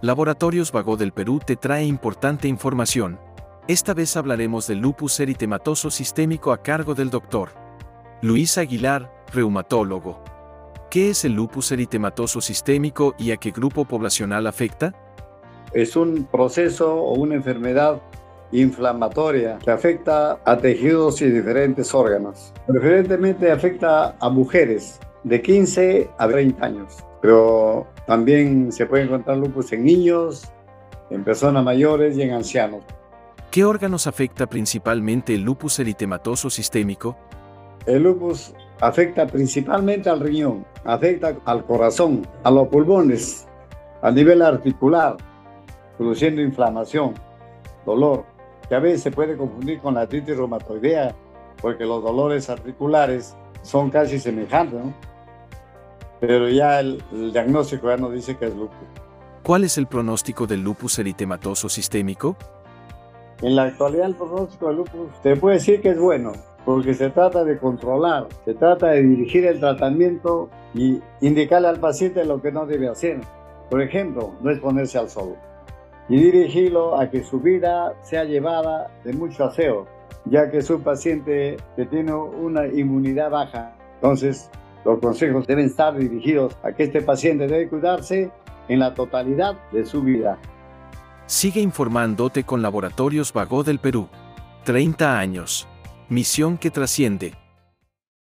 Laboratorios Vago del Perú te trae importante información. Esta vez hablaremos del lupus eritematoso sistémico a cargo del doctor Luis Aguilar, reumatólogo. ¿Qué es el lupus eritematoso sistémico y a qué grupo poblacional afecta? Es un proceso o una enfermedad inflamatoria que afecta a tejidos y diferentes órganos. Preferentemente afecta a mujeres de 15 a 30 años, pero también se puede encontrar lupus en niños, en personas mayores y en ancianos. ¿Qué órganos afecta principalmente el lupus eritematoso sistémico? El lupus afecta principalmente al riñón, afecta al corazón, a los pulmones, a nivel articular, produciendo inflamación, dolor, que a veces se puede confundir con la artritis reumatoidea, porque los dolores articulares son casi semejantes, ¿no? Pero ya el, diagnóstico ya nos dice que es lupus. ¿Cuál es el pronóstico del lupus eritematoso sistémico? En la actualidad el pronóstico del lupus se puede decir que es bueno, porque se trata de controlar, se trata de dirigir el tratamiento y indicarle al paciente lo que no debe hacer. Por ejemplo, no exponerse al sol y dirigirlo a que su vida sea llevada de mucho aseo, ya que es un paciente que tiene una inmunidad baja. Entonces, los consejos deben estar dirigidos a que este paciente debe cuidarse en la totalidad de su vida. Sigue informándote con Laboratorios Vago del Perú. 30 años. Misión que trasciende.